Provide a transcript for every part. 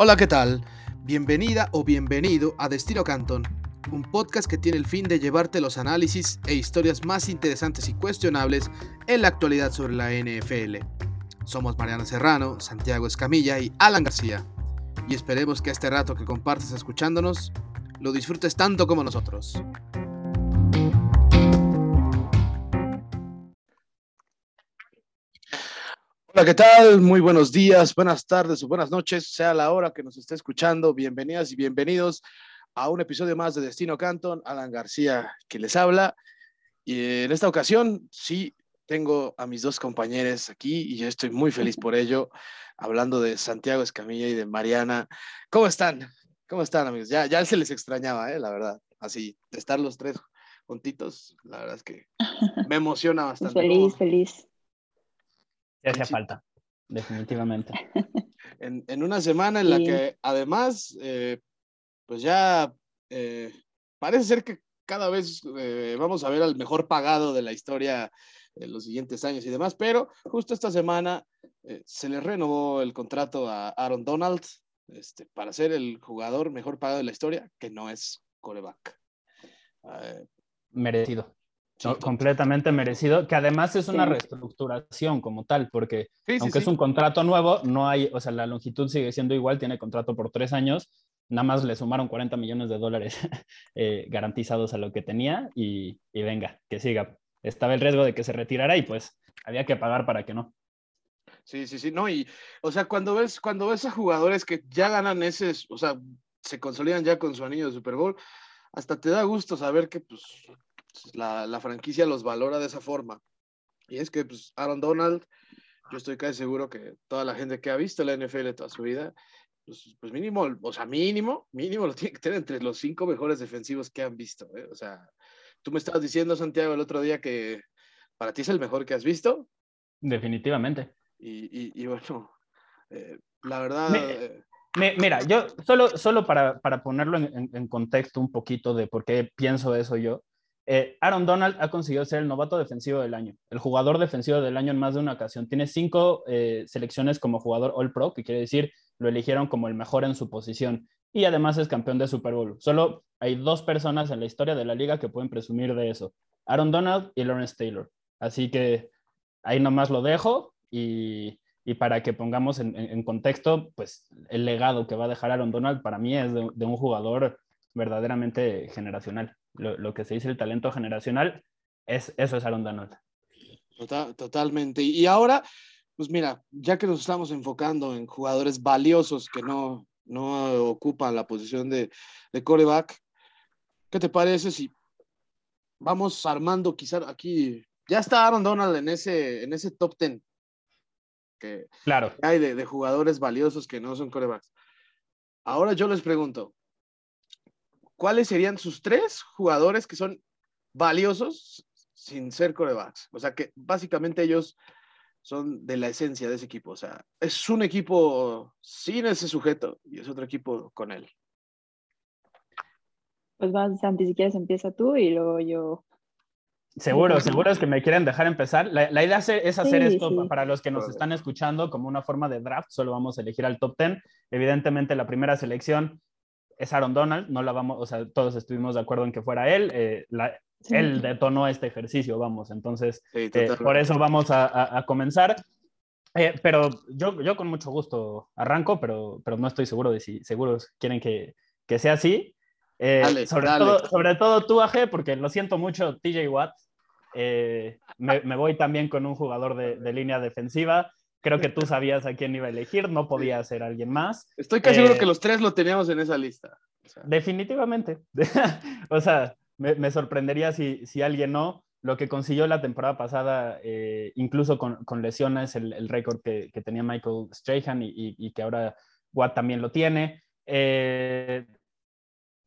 Hola, ¿qué tal? Bienvenida o bienvenido a Destino Canton, un podcast que tiene el fin de llevarte los análisis e historias más interesantes y cuestionables en la actualidad sobre la NFL. Somos Mariana Serrano, Santiago Escamilla y Alan García. Y esperemos que este rato que compartes escuchándonos lo disfrutes tanto como nosotros. Hola, ¿qué tal? Muy buenos días, buenas tardes o buenas noches, sea la hora que nos esté escuchando. Bienvenidas y bienvenidos a un episodio más de Destino Canton. Alan García que les habla. Y en esta ocasión, sí, tengo a mis dos compañeros aquí y yo estoy muy feliz por ello, hablando de Santiago Escamilla y de Mariana. ¿Cómo están? ¿Cómo están, amigos? Ya, ya se les extrañaba, ¿eh? la verdad. Así, de estar los tres juntitos, la verdad es que me emociona bastante. Feliz, feliz. Hacía falta, definitivamente. En, en, una semana en la que además, eh, pues ya eh, parece ser que cada vez eh, vamos a ver al mejor pagado de la historia en los siguientes años y demás, pero justo esta semana eh, se le renovó el contrato a Aaron Donald este, para ser el jugador mejor pagado de la historia, que no es coreback. Merecido completamente merecido, que además es una reestructuración como tal, porque aunque es un contrato nuevo, no hay, o sea, la longitud sigue siendo igual, tiene contrato por tres años, nada más le sumaron 40 millones de dólares eh, garantizados a lo que tenía y, y, venga, que siga. Estaba el riesgo de que se retirara y pues había que pagar para que no. Sí, sí, sí, no, y, o sea, cuando ves, cuando ves a jugadores que ya ganan ese, o sea, se consolidan ya con su anillo de Super Bowl, hasta te da gusto saber que, pues, la, la, franquicia los valora de esa forma. Y es que pues, Aaron Donald, yo estoy casi seguro que toda la gente que ha visto la NFL toda su vida, pues, pues, mínimo, o sea, mínimo, mínimo lo tiene que tener entre los cinco mejores defensivos que han visto. ¿eh? O sea, tú me estabas diciendo, Santiago, el otro día que para ti es el mejor que has visto. Definitivamente. Y, y, y bueno, eh, la verdad... Me... Eh, mira, yo solo, solo para, para ponerlo en, en, contexto un poquito de por qué pienso eso yo, eh, Aaron Donald ha conseguido ser el novato defensivo del año, el jugador defensivo del año en más de una ocasión. Tiene cinco eh, selecciones como jugador All Pro, que quiere decir lo eligieron como el mejor en su posición. Y además es campeón de Super Bowl. Solo hay dos personas en la historia de la liga que pueden presumir de eso. Aaron Donald y Lawrence Taylor. Así que ahí nomás lo dejo y, para que pongamos en, contexto, pues el legado que va a dejar Aaron Donald para mí es de un jugador verdaderamente generacional lo, que se dice el talento generacional, es, eso es Aaron Donald. totalmente. Y ahora, pues mira, ya que nos estamos enfocando en jugadores valiosos que no, no ocupan la posición de, de coreback, ¿qué te parece si vamos armando quizá aquí? Ya está Aaron Donald en ese, en ese top 10 que claro. hay de, de jugadores valiosos que no son corebacks. Ahora yo les pregunto, ¿cuáles serían sus tres jugadores que son valiosos sin ser corebacks? O sea, que básicamente ellos son de la esencia de ese equipo. O sea, es un equipo sin ese sujeto y es otro equipo con él. Pues vas, Santi, si quieres empieza tú y luego yo. Seguro, seguro es que me quieren dejar empezar. La, la idea es hacer esto para los que nos están escuchando como una forma de draft. Solo vamos a elegir al top 10. Evidentemente, la primera selección es Aaron Donald, no la vamos, o sea, todos estuvimos de acuerdo en que fuera él, eh, él detonó este ejercicio, vamos, entonces, eh, por eso vamos a, a, comenzar. Eh, pero yo, yo con mucho gusto arranco, pero, pero no estoy seguro de si seguros quieren que, que sea así. Dale, sobre, dale. Todo, sobre todo tú, AG, porque lo siento mucho, TJ Watt. Me, me, voy también con un jugador de, de línea defensiva. Creo que tú sabías a quién iba a elegir, no podía ser alguien más. Estoy casi seguro eh, que los tres lo teníamos en esa lista. Definitivamente. o sea, me, sorprendería si, si, alguien no. Lo que consiguió la temporada pasada, eh, incluso con, con, lesiones, el, el récord que, que, tenía Michael Strahan y, y, que ahora Watt también lo tiene. Eh,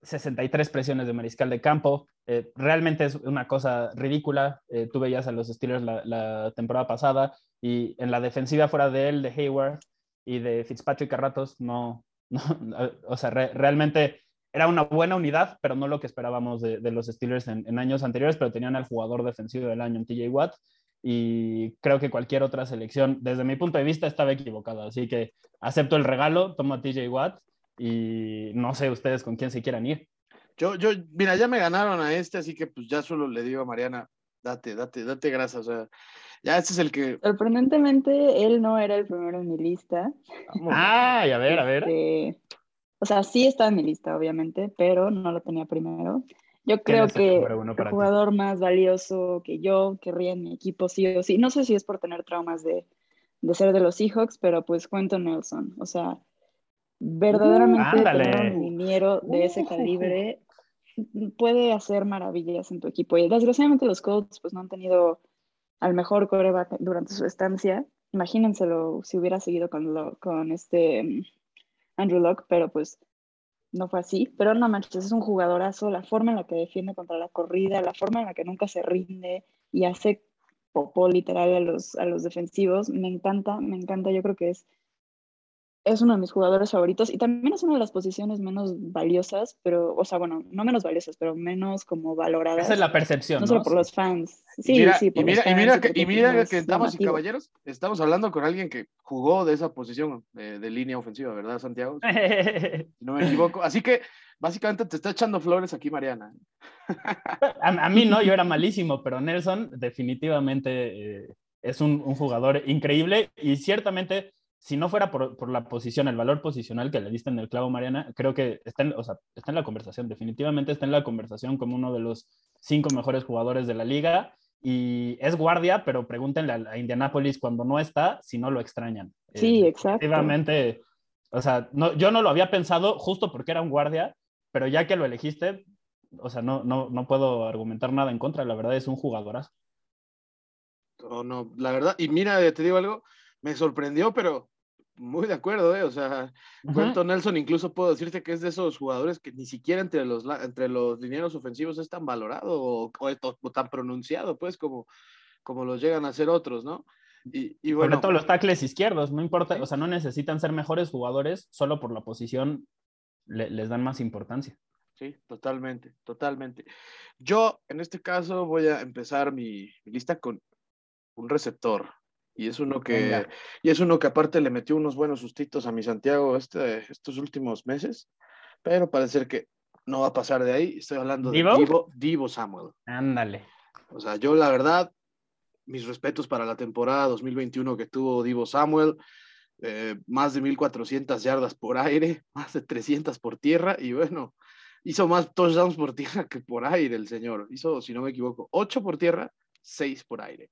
63 presiones de mariscal de campo. Eh, realmente es una cosa ridícula. Eh, tú veías a los Steelers la, la, temporada pasada y en la defensiva fuera de él, de Hayward y de Fitzpatrick a ratos, no, no o sea, re, realmente era una buena unidad, pero no lo que esperábamos de, de los Steelers en, en, años anteriores, pero tenían al jugador defensivo del año en TJ Watt. y creo que cualquier otra selección, desde mi punto de vista, estaba equivocada. Así que acepto el regalo, tomo a TJ Watt y no sé ustedes con quién se quieran ir. Yo, yo, mira, ya me ganaron a este, así que pues ya solo le digo a Mariana, date, date, date grasa, o sea, ya este es el que... Sorprendentemente, él no era el primero en mi lista. Ay, a ver, a ver. Este, o sea, sí estaba en mi lista, obviamente, pero no lo tenía primero. Yo creo que el jugador más valioso que yo querría en mi equipo, sí o sí. No sé si es por tener traumas de, de ser de los Seahawks, pero pues cuento Nelson. O sea, verdaderamente uh, tener un liniero de ese calibre puede hacer maravillas en tu equipo. Y desgraciadamente los Colts pues no han tenido al mejor coreback durante su estancia. Imagínenselo si hubiera seguido con, lo, con este mm, Andrew Locke, pero pues no fue así, pero no manches, es un jugadorazo, la forma en la que defiende contra la corrida, la forma en la que nunca se rinde y hace popó literal a los, a los defensivos, me encanta, me encanta, yo creo que es es uno de mis jugadores favoritos y también es una de las posiciones menos valiosas, pero, o sea, bueno, no menos valiosas, pero menos como valoradas. Esa es la percepción. No, solo por los fans. Sí, mira, sí, y mira, y mira, que, y mira que damas y caballeros, estamos hablando con alguien que jugó de esa posición de, línea ofensiva, ¿verdad, Santiago? no me equivoco. Así que básicamente te está echando flores aquí, Mariana. a, mí no, yo era malísimo, pero Nelson definitivamente eh, es un, un jugador increíble y ciertamente si no fuera por, la posición, el valor posicional que le diste en el clavo, Mariana, creo que está en, o sea, está en la conversación, definitivamente está en la conversación como uno de los cinco mejores jugadores de la liga. Y es guardia, pero pregúntenle a, Indianapolis cuando no está si no lo extrañan. Sí, exacto. Efectivamente, o sea, no, yo no lo había pensado justo porque era un guardia, pero ya que lo elegiste, o sea, no, no, no puedo argumentar nada en contra, la verdad es un jugadorazo. No, no, la verdad, y mira, te digo algo, me sorprendió, pero muy de acuerdo, ¿eh? O sea, uh Nelson incluso puedo decirte que es de esos jugadores que ni siquiera entre los, entre los linieros ofensivos es tan valorado o, tan pronunciado, pues, como, como los llegan a ser otros, ¿no? Y, y bueno. Sobre todo los tackles izquierdos, no importa, o sea, no necesitan ser mejores jugadores, solo por la posición les dan más importancia. Sí, totalmente, totalmente. Yo, en este caso, voy a empezar mi lista con un receptor. Y es uno que, y es uno que aparte le metió unos buenos sustitos a mi Santiago este, estos últimos meses, pero parece que no va a pasar de ahí. Estoy hablando de Divo, Divo Samuel. Ándale. O sea, yo la verdad, mis respetos para la temporada 2021 que tuvo Divo Samuel, eh, más de 1.400 yardas por aire, más de 300 por tierra, y bueno, hizo más touchdowns por tierra que por aire el señor. Hizo, si no me equivoco, 8 por tierra, 6 por aire.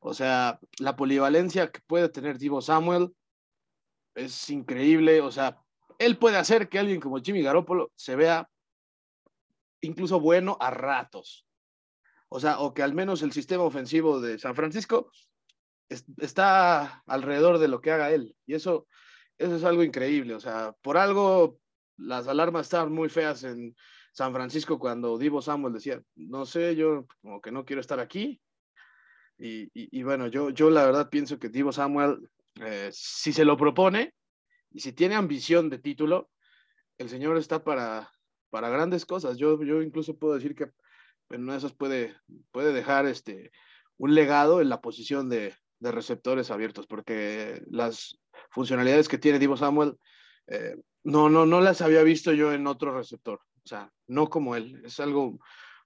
O sea, la polivalencia que puede tener Divo Samuel es increíble. O sea, él puede hacer que alguien como Jimmy Garoppolo se vea incluso bueno a ratos. O sea, o que al menos el sistema ofensivo de San Francisco está alrededor de lo que haga él. Y eso, eso es algo increíble. O sea, por algo las alarmas estaban muy feas en San Francisco cuando Divo Samuel decía, no sé, yo como que no quiero estar aquí. Y, bueno, yo, yo la verdad pienso que Divo Samuel, eh, si se lo propone y si tiene ambición de título, el señor está para, para grandes cosas. Yo, yo incluso puedo decir que en una de esas puede, puede dejar este, un legado en la posición de, de receptores abiertos, porque las funcionalidades que tiene Divo Samuel eh, no, no, no las había visto yo en otro receptor. O sea, no como él. Es algo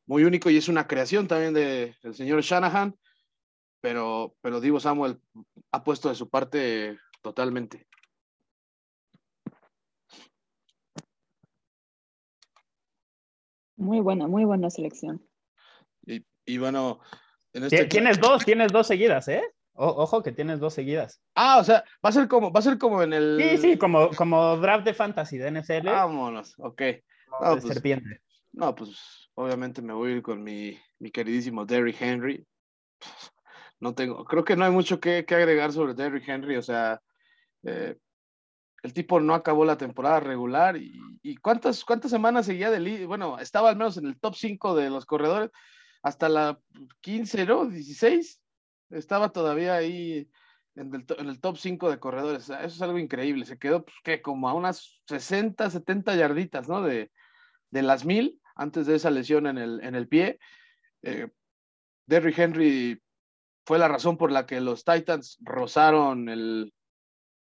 muy único y es una creación también del señor Shanahan pero, pero Divo Samuel ha puesto de su parte totalmente. Muy buena, muy buena selección. Y, bueno, en este tienes dos, tienes dos seguidas, ¿eh? ojo que tienes dos seguidas. Ah, o sea, va a ser como, va a ser como en el. Sí, sí, como, como draft de fantasy de NFL. Vámonos, ok. No, pues, serpiente. No, pues obviamente me voy a ir con mi, mi queridísimo Derrick Henry no tengo, creo que no hay mucho que, agregar sobre Derrick Henry, o sea, eh, el tipo no acabó la temporada regular y, cuántas, cuántas semanas seguía de bueno, estaba al menos en el top 5 de los corredores hasta la 15, ¿no? 16, estaba todavía ahí en el, top 5 de corredores, eso es algo increíble, se quedó pues, que como a unas 60, 70 yarditas, ¿no? De, de las mil antes de esa lesión en el, en el pie. Eh, Derrick Henry fue la razón por la que los Titans rozaron el,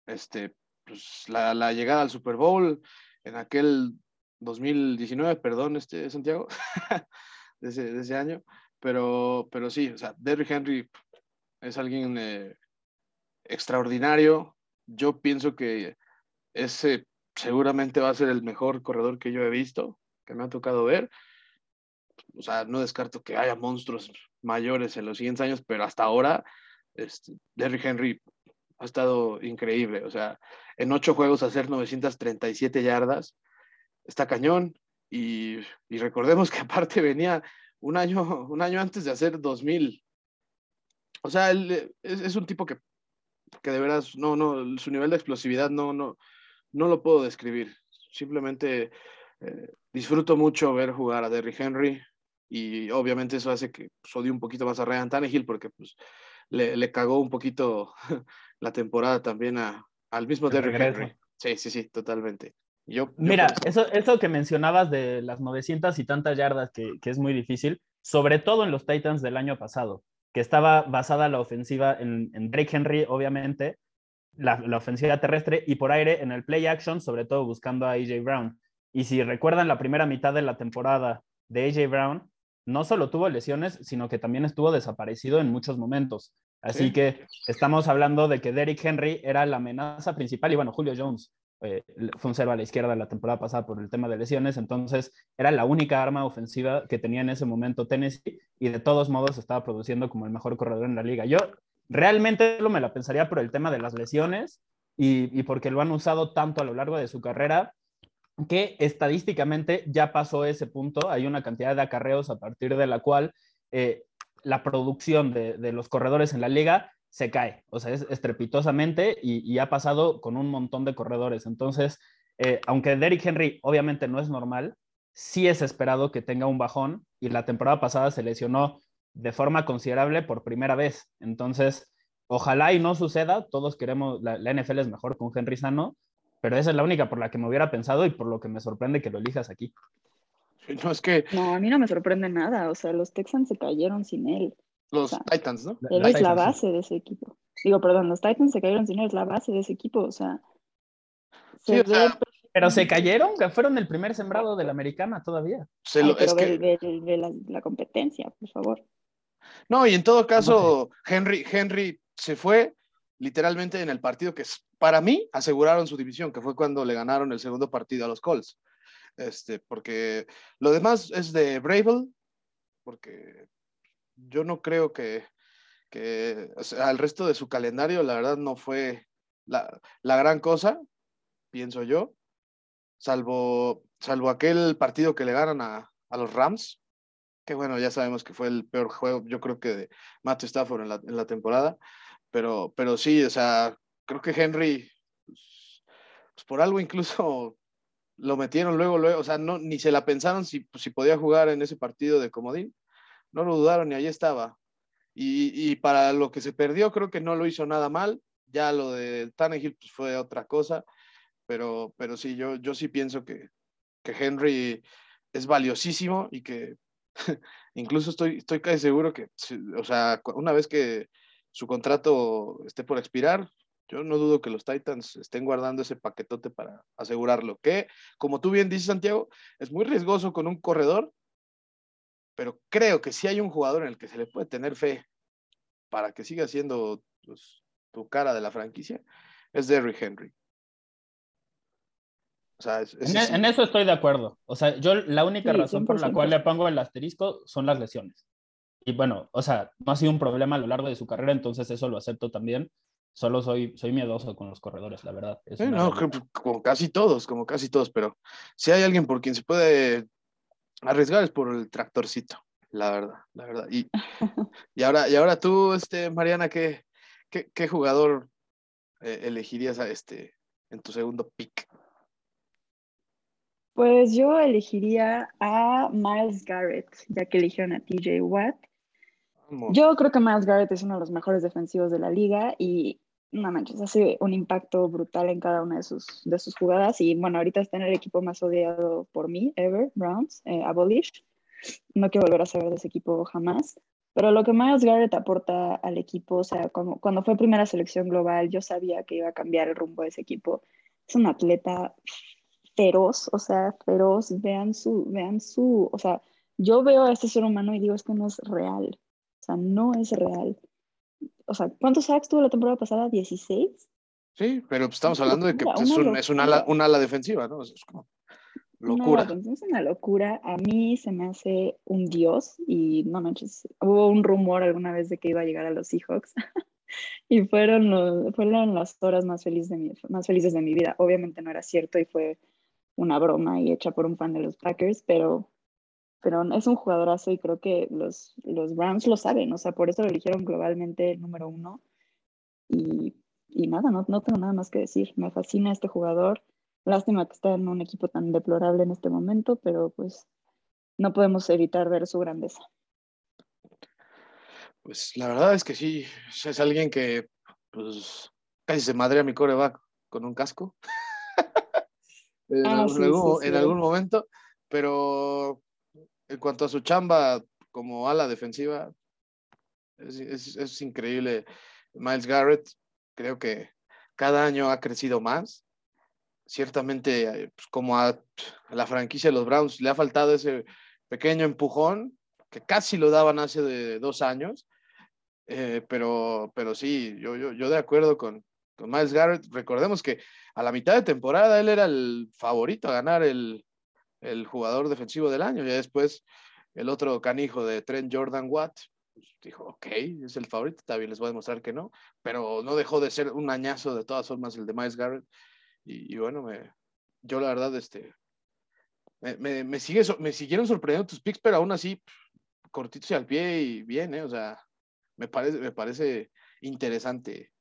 este, pues, la, llegada al Super Bowl en aquel 2019, perdón, este, Santiago, de, ese, año. Pero, pero sí, o sea, Derrick Henry es alguien eh, extraordinario. Yo pienso que ese seguramente va a ser el mejor corredor que yo he visto, que me ha tocado ver. O sea, no descarto que haya monstruos mayores en los siguientes años, pero hasta ahora, este, Derrick Henry ha estado increíble. O sea, en ocho juegos hacer 937 yardas, está cañón. Y, recordemos que aparte venía un año, un año antes de hacer 2000. O sea, es, un tipo que, que de veras, no, no, su nivel de explosividad no, no, no lo puedo describir. Simplemente eh, disfruto mucho ver jugar a Derrick Henry y obviamente eso hace que pues, odie un poquito más a Ryan Tannehill porque pues le, le cagó un poquito la temporada también a, al mismo Derrick Henry. Sí, sí, sí, totalmente. Yo, Mira, eso, eso que mencionabas de las 900 y tantas yardas, que, que, es muy difícil, sobre todo en los Titans del año pasado, que estaba basada la ofensiva en, en Drake Henry, obviamente, la, la, ofensiva terrestre y por aire en el play action, sobre todo buscando a AJ Brown. Y si recuerdan la primera mitad de la temporada de AJ Brown, no solo tuvo lesiones, sino que también estuvo desaparecido en muchos momentos. Así que estamos hablando de que Derrick Henry era la amenaza principal y bueno, Julio Jones eh, fue un cero a la izquierda la temporada pasada por el tema de lesiones, entonces era la única arma ofensiva que tenía en ese momento Tennessee y de todos modos estaba produciendo como el mejor corredor en la liga. Yo realmente lo me la pensaría por el tema de las lesiones y, y porque lo han usado tanto a lo largo de su carrera que estadísticamente ya pasó ese punto. Hay una cantidad de acarreos a partir de la cual eh, la producción de, los corredores en la liga se cae, o sea, es estrepitosamente y, ha pasado con un montón de corredores. Entonces, eh, aunque Derrick Henry obviamente no es normal, sí es esperado que tenga un bajón y la temporada pasada se lesionó de forma considerable por primera vez. Entonces, ojalá y no suceda, todos queremos, la, la NFL es mejor con Henry sano, pero esa es la única por la que me hubiera pensado y por lo que me sorprende que lo elijas aquí. No, es que... No, a mí no me sorprende nada. O sea, los Texans se cayeron sin él. Los Titans, ¿no? Él es la base de ese equipo. Digo, perdón, los Titans se cayeron sin él, es la base de ese equipo. O sea, sí, pero se cayeron, que fueron el primer sembrado de la americana todavía. Se lo, es que... de, la, competencia, por favor. No, y en todo caso, Henry, Henry se fue literalmente en el partido que para mí aseguraron su división, que fue cuando le ganaron el segundo partido a los Colts. Este, porque lo demás es de Bravel, porque yo no creo que, que resto de su calendario, la verdad, no fue la, la gran cosa, pienso yo, salvo, salvo aquel partido que le ganan a, a, los Rams, que bueno, ya sabemos que fue el peor juego, yo creo que de Matthew Stafford en la, en la temporada, pero, pero sí, o sea, creo que Henry, pues, pues por algo incluso lo metieron luego, luego, o sea, no, ni se la pensaron si, pues, si podía jugar en ese partido de comodín, no lo dudaron y ahí estaba. Y, y, para lo que se perdió, creo que no lo hizo nada mal, ya lo de Tannehill pues, fue otra cosa, pero, pero sí, yo, yo sí pienso que, que Henry es valiosísimo y que incluso estoy, estoy casi seguro que, o sea, una vez que su contrato esté por expirar, yo no dudo que los Titans estén guardando ese paquetote para asegurarlo. Que, como tú bien dices, Santiago, es muy riesgoso con un corredor, pero creo que si hay un jugador en el que se le puede tener fe para que siga siendo pues, tu cara de la franquicia, es Derrick Henry. O sea, en, eso estoy de acuerdo. O sea, yo la única razón por la cual le pongo el asterisco son las lesiones. Y bueno, o sea, no ha sido un problema a lo largo de su carrera, entonces eso lo acepto también solo soy, soy miedoso con los corredores, la verdad. no, como casi todos, como casi todos, pero si hay alguien por quien se puede arriesgar es por el tractorcito, la verdad, la verdad. Y, y, ahora, y ahora tú, este, Mariana, ¿qué, qué, jugador eh, elegirías a este, en tu segundo pick? Pues yo elegiría a Miles Garrett, ya que eligieron a TJ Watt. Yo creo que Miles Garrett es uno de los mejores defensivos de la liga y no manches, hace un impacto brutal en cada una de sus, de sus jugadas. Y bueno, ahorita está en el equipo más odiado por mí, ever, Browns, eh, Abolish. No quiero volver a saber de ese equipo jamás. Pero lo que Miles Garrett aporta al equipo, o sea, cuando, cuando fue primera selección global, yo sabía que iba a cambiar el rumbo de ese equipo. Es un atleta feroz, o sea, feroz. Vean su, vean su, o sea, yo veo a este ser humano y digo, esto no es real. Sea, no es real. O sea, ¿cuántos sacks tuvo la temporada pasada? ¿16? Sí, pero pues, estamos hablando de que pues, es, un, es un, ala, un, ala, defensiva, ¿no? Es como locura. es una locura. A mí se me hace un dios y no manches, hubo un rumor alguna vez de que iba a llegar a los Seahawks y fueron, fueron las horas más, felices de mi, más felices de mi vida. Obviamente no era cierto y fue una broma y hecha por un fan de los Packers, pero pero es un jugadorazo y creo que los, los Rams lo saben, o sea, por eso lo eligieron globalmente el número uno. Y, y nada, no, no tengo nada más que decir. Me fascina este jugador. Lástima que está en un equipo tan deplorable en este momento, pero pues no podemos evitar ver su grandeza. Pues la verdad es que sí, es alguien que pues casi se madre a mi coreback con un casco. en, ah, algún, en algún momento, pero en cuanto a su chamba como ala defensiva, es, increíble. Miles Garrett, creo que cada año ha crecido más. Ciertamente, eh, pues, como a, la franquicia de los Browns le ha faltado ese pequeño empujón que casi lo daban hace de dos años. Eh, pero, pero sí, yo, yo, yo de acuerdo con, con Miles Garrett. Recordemos que a la mitad de temporada él era el favorito a ganar el, el jugador defensivo del año. Y después el otro canijo de Trent Jordan Watt pues, dijo, ok, es el favorito, también les voy a demostrar que no, pero no dejó de ser un añazo de todas formas el de Miles Garrett. Y, bueno, me, yo la verdad, este, me, me, sigue, me siguieron sorprendiendo tus picks, pero aún así, cortitos y al pie y bien, ¿eh? O sea, me parece, me parece interesante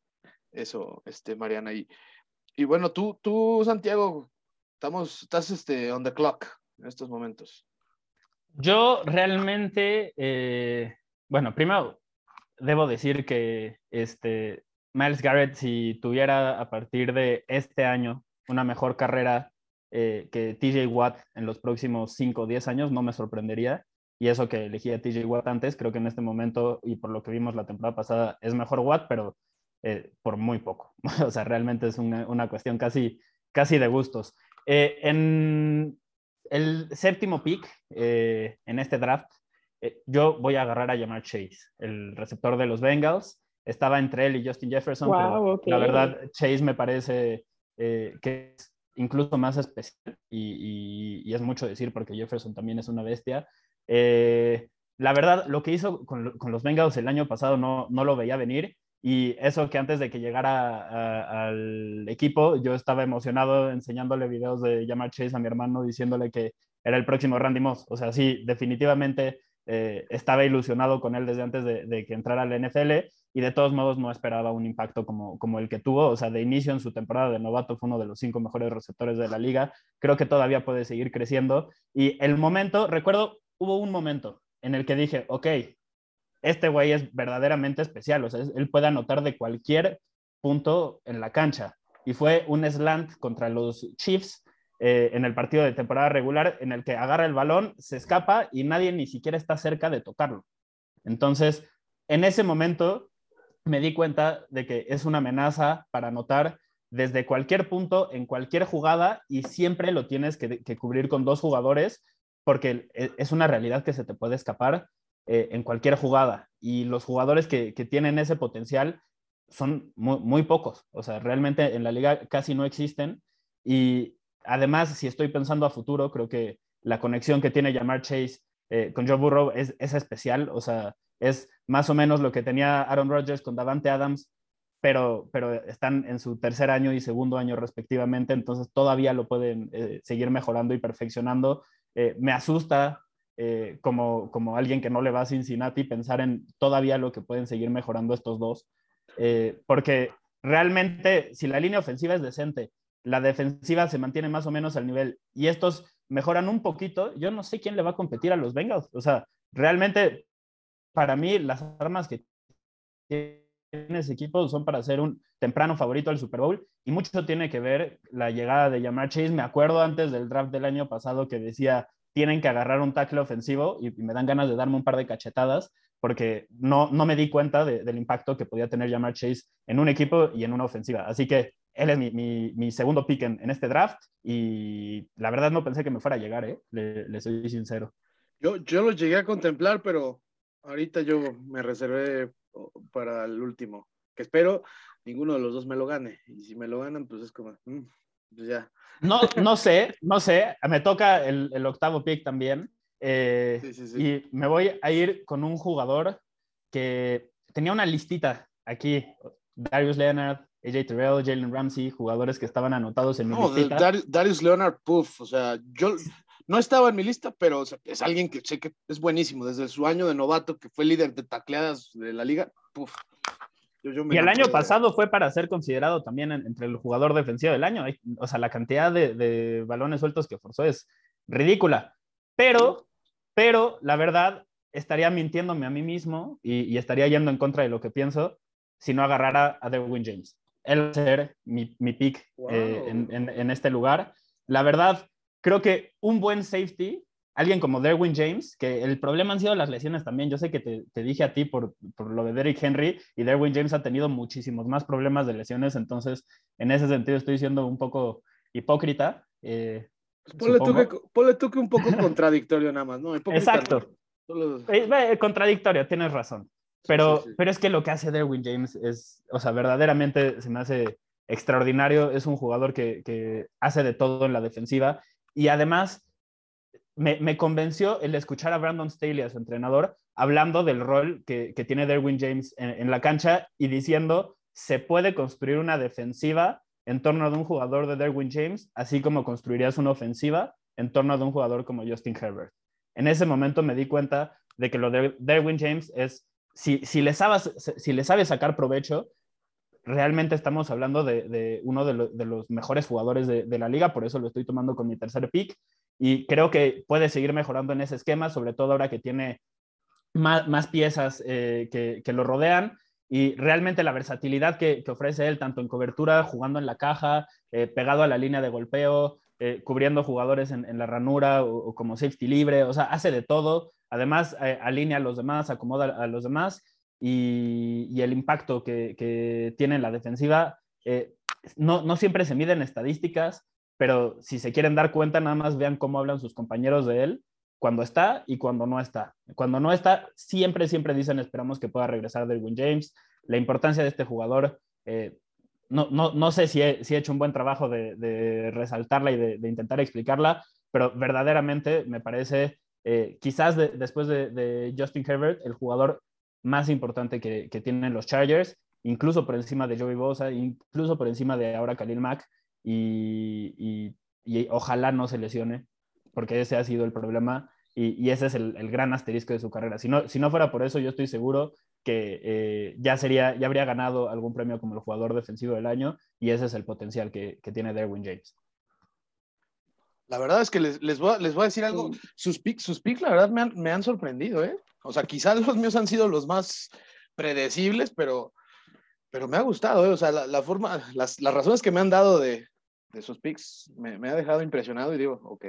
eso, este, Mariana. Y, y bueno, tú, tú, Santiago, Estamos, estás este, on the clock en estos momentos. Yo realmente, eh, bueno, primero debo decir que este, Miles Garrett, si tuviera a partir de este año una mejor carrera eh, que TJ Watt en los próximos 5 o 10 años, no me sorprendería. Y eso que elegí a TJ Watt antes, creo que en este momento, y por lo que vimos la temporada pasada, es mejor Watt, pero eh, por muy poco. o sea, realmente es una, una cuestión casi, casi de gustos. Eh, en el séptimo pick eh, en este draft, eh, yo voy a agarrar a Jamar Chase, el receptor de los Bengals. Estaba entre él y Justin Jefferson, pero la verdad Chase me parece que es incluso más especial y, es mucho decir porque Jefferson también es una bestia. la verdad, lo que hizo con, con, los Bengals el año pasado no, no lo veía venir y eso que antes de que llegara al equipo, yo estaba emocionado enseñándole videos de Jamar Chase a mi hermano diciéndole que era el próximo Randy Moss. O sea, sí, definitivamente eh, estaba ilusionado con él desde antes de, que entrara al NFL y de todos modos no esperaba un impacto como, como el que tuvo. O sea, de inicio en su temporada de novato fue uno de los cinco mejores receptores de la liga. Creo que todavía puede seguir creciendo. Y el momento, recuerdo, hubo un momento en el que dije, ok, este güey es verdaderamente especial, o sea, él puede anotar de cualquier punto en la cancha. Y fue un slant contra los Chiefs eh, en el partido de temporada regular en el que agarra el balón, se escapa y nadie ni siquiera está cerca de tocarlo. Entonces, en ese momento me di cuenta de que es una amenaza para anotar desde cualquier punto, en cualquier jugada, y siempre lo tienes que, cubrir con dos jugadores, porque es una realidad que se te puede escapar eh, en cualquier jugada. Y los jugadores que, tienen ese potencial son muy, pocos. O sea, realmente en la liga casi no existen. Y además, si estoy pensando a futuro, creo que la conexión que tiene Jamar Chase eh, con Joe Burrow es, es, especial. O sea, es más o menos lo que tenía Aaron Rodgers con Davante Adams, pero, pero están en su tercer año y segundo año respectivamente, entonces todavía lo pueden eh, seguir mejorando y perfeccionando. me asusta eh, como, como alguien que no le va a Cincinnati, pensar en todavía lo que pueden seguir mejorando estos dos. Eh, porque realmente, si la línea ofensiva es decente, la defensiva se mantiene más o menos al nivel y estos mejoran un poquito, yo no sé quién le va a competir a los Bengals. O sea, realmente, para mí, las armas que tiene ese equipo son para ser un temprano favorito al Super Bowl y mucho tiene que ver la llegada de Jamar Chase. Me acuerdo antes del draft del año pasado que decía, tienen que agarrar un tackle ofensivo y, me dan ganas de darme un par de cachetadas, porque no, no me di cuenta del impacto que podía tener Jamar Chase en un equipo y en una ofensiva. Así que él es mi, segundo pick en, este draft y la verdad no pensé que me fuera a llegar, ¿eh? le, soy sincero. Yo, yo lo llegué a contemplar, pero ahorita yo me reservé para el último, que espero ninguno de los dos me lo gane. Y si me lo ganan, pues es como, mm, ya. No, no sé, no sé, me toca el, octavo pick también. Eh, y me voy a ir con un jugador que tenía una listita aquí, Darius Leonard, AJ Terrell, Jalen Ramsey, jugadores que estaban anotados en mi no, Darius Leonard, puff, o sea, yo no estaba en mi lista, pero es alguien que sé que es buenísimo. Desde su año de novato, que fue líder de tacleadas de la liga, puff. Y el año pasado fue para ser considerado también entre el jugador defensivo del año. O sea, la cantidad de, balones sueltos que forzó es ridícula. Pero, pero la verdad, estaría mintiéndome a mí mismo y, estaría yendo en contra de lo que pienso si no agarrara a Derwin James. Él va a ser mi, mi pick eh, en, en este lugar. La verdad, creo que un buen safety, alguien como Derwin James, que el problema han sido las lesiones también. Yo sé que te, dije a ti por, por, lo de Derrick Henry y Derwin James ha tenido muchísimos más problemas de lesiones, entonces en ese sentido estoy siendo un poco hipócrita. Eh, pues ponle, tú que, un poco contradictorio nada más, ¿no? Exacto. Eh, contradictorio, tienes razón. Pero, pero es que lo que hace Derwin James es, o sea, verdaderamente se me hace extraordinario. Es un jugador que, que hace de todo en la defensiva y además, me, convenció el escuchar a Brandon Staley, a su entrenador, hablando del rol que, tiene Derwin James en, la cancha y diciendo, se puede construir una defensiva en torno de un jugador de Derwin James, así como construirías una ofensiva en torno de un jugador como Justin Herbert. En ese momento me di cuenta de que lo de Derwin James es, si, si, le, sabes, si le sabe sacar provecho, realmente estamos hablando de, uno de, los mejores jugadores de, la liga, por eso lo estoy tomando con mi tercer pick y creo que puede seguir mejorando en ese esquema, sobre todo ahora que tiene más, piezas eh, que, lo rodean y realmente la versatilidad que, ofrece él, tanto en cobertura, jugando en la caja, eh, pegado a la línea de golpeo, eh, cubriendo jugadores en, la ranura o, como safety libre, o sea, hace de todo, además alinea a los demás, acomoda a los demás y, el impacto que, tiene en la defensiva no, no, siempre se mide en estadísticas, pero si se quieren dar cuenta, nada más vean cómo hablan sus compañeros de él cuando está y cuando no está. Cuando no está, siempre, siempre dicen esperamos que pueda regresar Derwin James. La importancia de este jugador, eh, no, no, no, sé si he, si he, hecho un buen trabajo de, resaltarla y de, intentar explicarla, pero verdaderamente me parece, eh, quizás después de, Justin Herbert, el jugador más importante que, tienen los Chargers, incluso por encima de Joey Bosa, incluso por encima de ahora Khalil Mack, y, ojalá no se lesione, porque ese ha sido el problema y, ese es el, gran asterisco de su carrera. Si no, si no fuera por eso, yo estoy seguro que eh, ya, sería, ya habría ganado algún premio como el jugador defensivo del año y ese es el potencial que, tiene Derwin James. La verdad es que les, les, voy, a, les voy, a, decir algo. Sus picks, sus picks la verdad, me han, me han sorprendido, ¿eh? O sea, quizás los míos han sido los más predecibles, pero, pero me ha gustado, ¿eh? o sea, la, forma, las, las, razones que me han dado de, de sus picks me, me, ha dejado impresionado y digo, ok.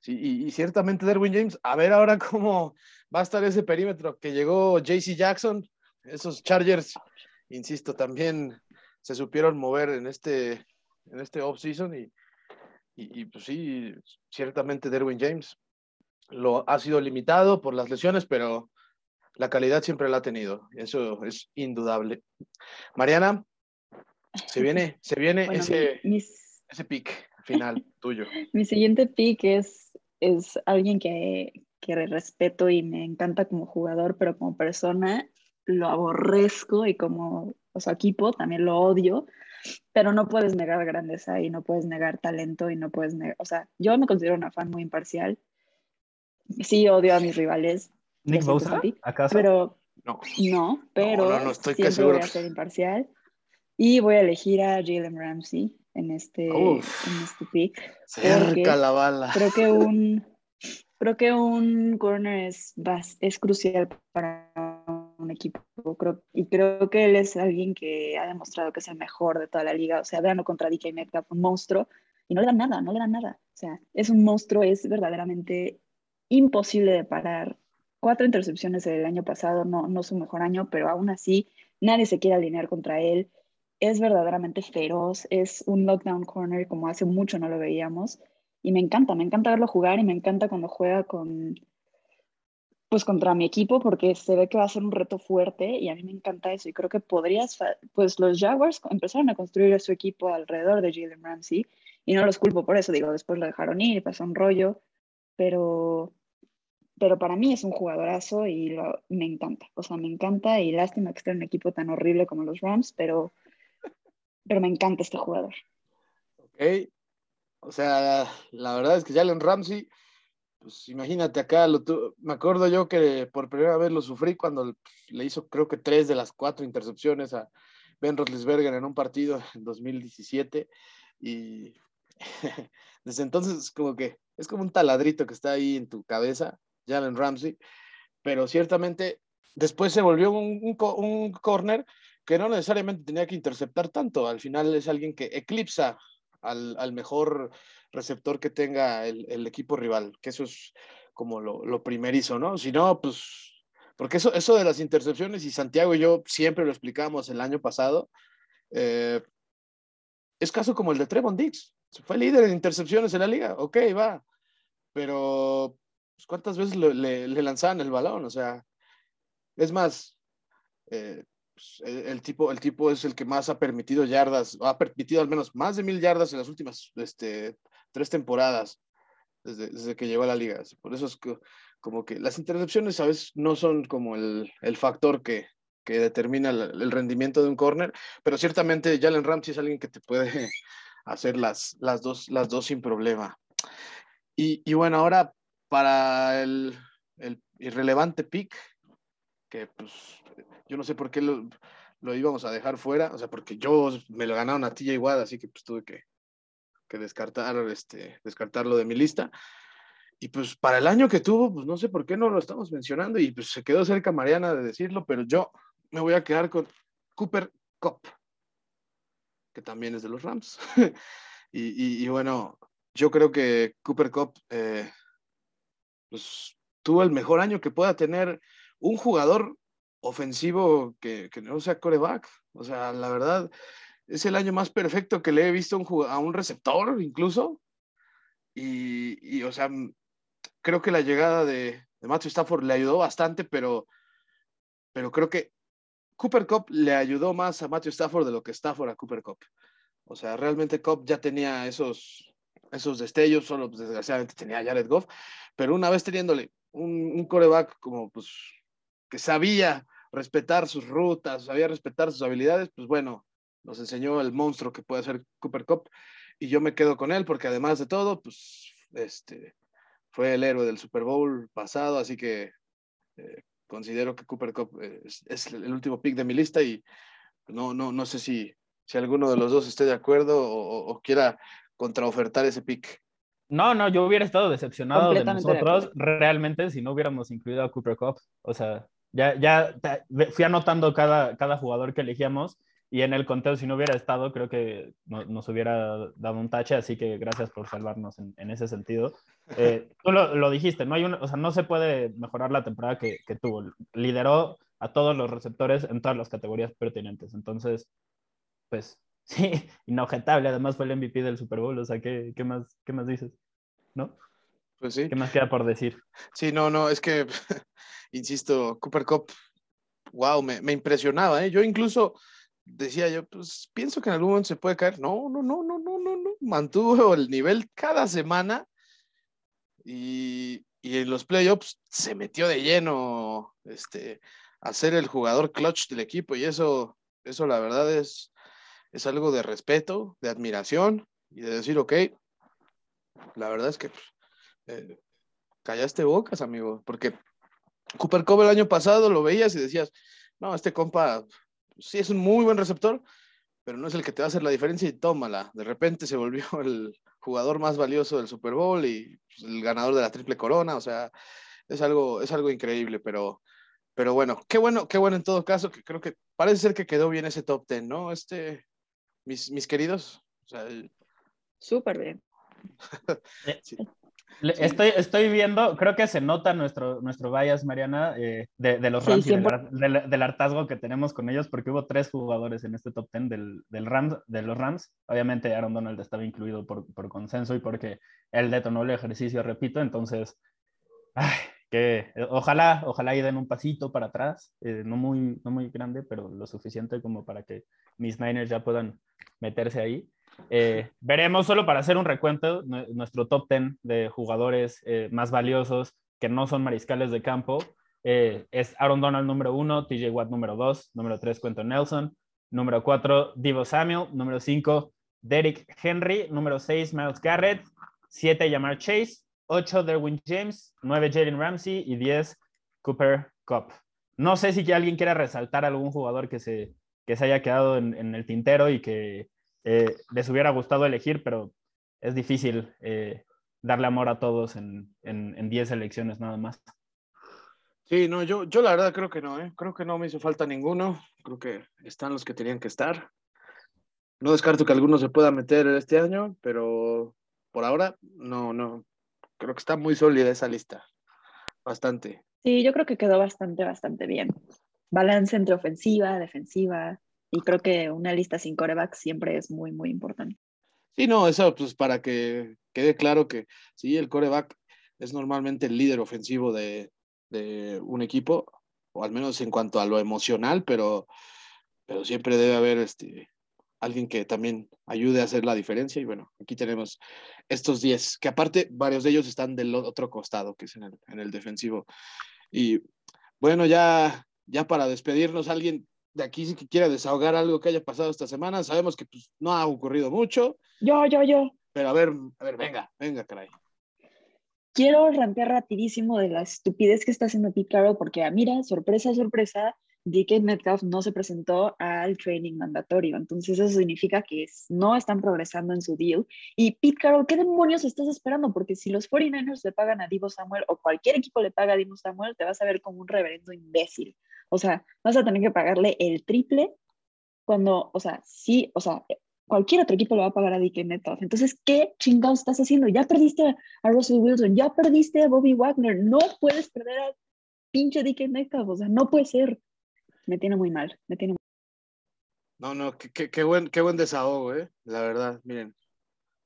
Sí, y, ciertamente Derwin James, a ver ahora cómo va a estar ese perímetro que llegó JC Jackson, esos Chargers, insisto, también se supieron mover en este, en este off-season y, y, y, pues sí, ciertamente Derwin James lo ha sido limitado por las lesiones, pero la calidad siempre la ha tenido. Eso es indudable. Mariana, se viene, se viene ese, ese pick final tuyo. Mi siguiente pick es, es alguien que, que respeto y me encanta como jugador, pero como persona lo aborrezco y como o sea, equipo también lo odio, pero no puedes negar grandeza y no puedes negar talento y no puedes negar, o sea, yo me considero una fan muy imparcial sí odio a mis rivales. Nick Bosa, ¿acaso? Pero no, no pero no, no, estoy siempre voy a ser imparcial. Y voy a elegir a Jalen Ramsey en este, en este pick. Cerca la bala. Creo que un, creo que un corner es, es crucial para un equipo. Creo, y creo que él es alguien que ha demostrado que es el mejor de toda la liga. O sea, veanlo contra DK Metcalf, un monstruo. Y no le dan nada, no le dan nada. O sea, es un monstruo, es verdaderamente imposible de parar cuatro intercepciones el año pasado, no, no su mejor año, pero aún así nadie se quiere alinear contra él. Es verdaderamente feroz, es un lockdown corner como hace mucho no lo veíamos. Y me encanta, me encanta verlo jugar y me encanta cuando juega con, pues contra mi equipo porque se ve que va a ser un reto fuerte y a mí me encanta eso y creo que podrías, pues los Jaguars empezaron a construir su equipo alrededor de Jalen Ramsey y no los culpo por eso, digo, después lo dejaron ir, pasó un rollo, pero, pero para mí es un jugadorazo y me encanta, o sea, me encanta y lástima que esté en un equipo tan horrible como los Rams, pero, pero me encanta este jugador. Ok, o sea, la verdad es que Jalen Ramsey, pues imagínate acá, lo me acuerdo yo que por primera vez lo sufrí cuando le hizo creo que tres de las cuatro intercepciones a Ben Roethlisberger en un partido en 2017 y desde entonces como que es como un taladrito que está ahí en tu cabeza, Jalen Ramsey, pero ciertamente después se volvió un, un, corner que no necesariamente tenía que interceptar tanto, al final es alguien que eclipsa al, mejor receptor que tenga el, equipo rival, que eso es como lo, lo primerizo, ¿no? Si no, pues, porque eso, eso de las intercepciones, y Santiago y yo siempre lo explicamos el año pasado, eh, es caso como el de Trevon Dix. Fue líder en intercepciones en la liga, ok, va. Pero, pues, ¿cuántas veces le, le, lanzaban el balón? O sea, es más, eh, pues, el, tipo, el tipo es el que más ha permitido yardas, ha permitido al menos más de mil yardas en las últimas este, tres temporadas desde, desde, que llegó a la liga. Por eso es que, como que las intercepciones a veces no son como el, el factor que, que determina el, rendimiento de un corner, pero ciertamente Jalen Ramsey es alguien que te puede hacer las, las, dos, las dos sin problema. Y, y bueno, ahora para el, el, irrelevante pick, que pues yo no sé por qué lo, lo, íbamos a dejar fuera, o sea, porque yo me lo ganaron a TJ Watt, así que pues tuve que, que descartar, este, descartarlo de mi lista. Y pues para el año que tuvo, pues no sé por qué no lo estamos mencionando y pues se quedó cerca Mariana de decirlo, pero yo me voy a quedar con Cooper Cup, que también es de los Rams. y, bueno, yo creo que Cooper Cup eh, pues, tuvo el mejor año que pueda tener un jugador ofensivo que, no sea coreback. O sea, la verdad, es el año más perfecto que le he visto a un receptor incluso. Y, y, o sea, creo que la llegada de, de Matthew Stafford le ayudó bastante, pero, pero creo que Cooper Cup le ayudó más a Matthew Stafford de lo que Stafford a Cooper Cup. O sea, realmente Cup ya tenía esos, esos destellos, solo pues, desgraciadamente tenía a Jared Goff, pero una vez teniéndole un, un coreback como pues que sabía respetar sus rutas, sabía respetar sus habilidades, pues bueno, nos enseñó el monstruo que puede ser Cooper Cup y yo me quedo con él porque además de todo, pues este fue el héroe del Super Bowl pasado, así que eh, considero que Cooper Cup eh, es, el último pick de mi lista y no, no, no sé si, si alguno de los dos esté de acuerdo o, quiera contraofertar ese pick. No, no, yo hubiera estado decepcionado de nosotros realmente si no hubiéramos incluido a Cooper Cup. O sea, ya, ya fui anotando cada, cada jugador que elegíamos y en el conteo, si no hubiera estado, creo que nos hubiera dado un tache, así que gracias por salvarnos en, en ese sentido. Eh, tú lo, lo, dijiste, no, hay un, o sea, no se puede mejorar la temporada que, que, tuvo. Lideró a todos los receptores en todas las categorías pertinentes. Entonces, pues sí, inobjetable. Además fue el MVP del Super Bowl, o sea, ¿qué, qué más, qué más dices? ¿No? Pues sí. ¿Qué más queda por decir? Sí, no, no, es que, insisto, Cooper Cup, wow, me, me impresionaba, ¿eh? Yo incluso decía yo, pues pienso que en algún momento se puede caer. No, no, no, no, no, no, no. Mantuvo el nivel cada semana y, y en los playoffs se metió de lleno este, a ser el jugador clutch del equipo y eso, eso la verdad es, es algo de respeto, de admiración y de decir, ok, la verdad es que pues, eh, callaste bocas, amigo, porque Cooper Cove el año pasado lo veías y decías, no, este compa sí es un muy buen receptor, pero no es el que te va a hacer la diferencia y tómala. De repente se volvió el jugador más valioso del Super Bowl y pues, el ganador de la triple corona, o sea, es algo, es algo increíble, pero, pero bueno, qué bueno, qué bueno en todo caso, que creo que parece ser que quedó bien ese top ten, ¿no? Este, mis, mis queridos. O sea, Súper bien. Estoy, estoy viendo, creo que se nota nuestro, nuestro bias, Mariana, eh, de, los Rams y del, hartazgo que tenemos con ellos, porque hubo tres jugadores en este top ten del, del Rams, de los Rams. Obviamente Aaron Donald estaba incluido por, por consenso y porque él detonó el ejercicio, repito, entonces, que ojalá, ojalá y den un pasito para atrás, eh, no, muy, no muy grande, pero lo suficiente como para que mis Niners ya puedan meterse ahí. Eh, veremos solo para hacer un recuento nuestro top 10 de jugadores eh, más valiosos que no son mariscales de campo. Eh, es Aaron Donald número 1, TJ Watt número 2, número 3 Quentin Nelson, número 4 Divo Samuel, número 5 Derrick Henry, número 6 Miles Garrett, 7 Yamar Chase, 8 Derwin James, 9 Jalen Ramsey y 10 Cooper Cup. No sé si alguien quiera resaltar algún jugador que se, que se haya quedado en, el tintero y que eh, les hubiera gustado elegir, pero es difícil eh, darle amor a todos en 10 elecciones nada más. Sí, no, yo, yo la verdad creo que no, ¿eh? creo que no me hizo falta ninguno, creo que están los que tenían que estar. No descarto que alguno se pueda meter este año, pero por ahora no, no, creo que está muy sólida esa lista, bastante. Sí, yo creo que quedó bastante, bastante bien. Balance entre ofensiva, defensiva, y creo que una lista sin coreback siempre es muy, muy importante. Sí, no, eso pues para que quede claro que sí, el coreback es normalmente el líder ofensivo de, de un equipo, o al menos en cuanto a lo emocional, pero, pero siempre debe haber este, alguien que también ayude a hacer la diferencia. Y bueno, aquí tenemos estos 10, que aparte varios de ellos están del otro costado, que es en el, en el defensivo. Y bueno, ya, ya para despedirnos, alguien de aquí si quiera desahogar algo que haya pasado esta semana. Sabemos que pues, no ha ocurrido mucho. Yo, yo, yo. Pero a ver, a ver, venga, venga, caray. Quiero rampear rapidísimo de la estupidez que está haciendo Pete Carroll, porque, ah, mira, sorpresa, sorpresa, DK Metcalf no se presentó al training mandatorio. Entonces, eso significa que no están progresando en su deal. Y Pete Carroll, ¿qué demonios estás esperando? Porque si los 49ers le pagan a Divo Samuel o cualquier equipo le paga a Divo Samuel, te vas a ver como un reverendo imbécil. O sea, vas a tener que pagarle el triple cuando, o sea, sí, o sea, cualquier otro equipo le va a pagar a DK Metcalf. Entonces, ¿qué chingados estás haciendo? Ya perdiste a Russell Wilson, ya perdiste a Bobby Wagner, no puedes perder a pinche DK Metcalf, o sea, no puede ser. Me tiene muy mal, me tiene No, no, qué, qué, buen, qué buen desahogo, ¿eh? La verdad, miren.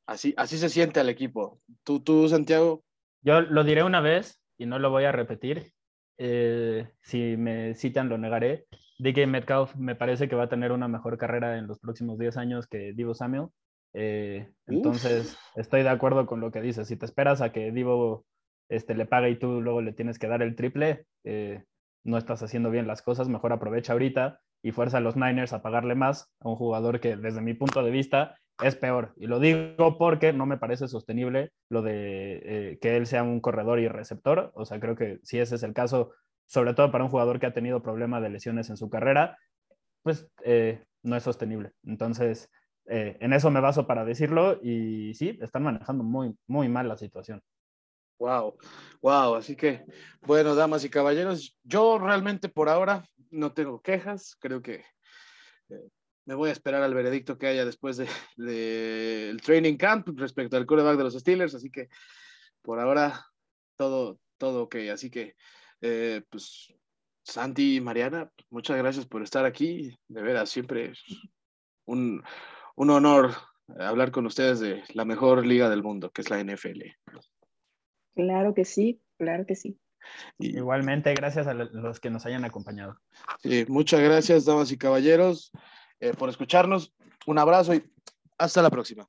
Así, así se siente al equipo. ¿Tú, tú, Santiago? Yo lo diré una vez y no lo voy a repetir. Eh, si me citan, lo negaré. DK Metcalf me parece que va a tener una mejor carrera en los próximos 10 años que Divo Samuel. Eh, entonces, estoy de acuerdo con lo que dices. Si te esperas a que Divo este, le pague y tú luego le tienes que dar el triple, eh, no estás haciendo bien las cosas. Mejor aprovecha ahorita y fuerza a los Niners a pagarle más a un jugador que, desde mi punto de vista, es peor. Y lo digo porque no me parece sostenible lo de eh, que él sea un corredor y receptor. O sea, creo que si ese es el caso, sobre todo para un jugador que ha tenido problemas de lesiones en su carrera, pues eh, no es sostenible. Entonces, eh, en eso me baso para decirlo y sí, están manejando muy, muy mal la situación. Wow, wow, así que, bueno, damas y caballeros, yo realmente por ahora no tengo quejas, creo que me voy a esperar al veredicto que haya después del de, training camp respecto al quarterback de los Steelers, así que por ahora todo, todo ok. Así que, eh, pues, Santi y Mariana, muchas gracias por estar aquí. De veras, siempre un, un honor hablar con ustedes de la mejor liga del mundo, que es la NFL. Claro que sí, claro que sí. Igualmente, gracias a los que nos hayan acompañado. Sí, muchas gracias, damas y caballeros. Eh, por escucharnos. Un abrazo y hasta la próxima.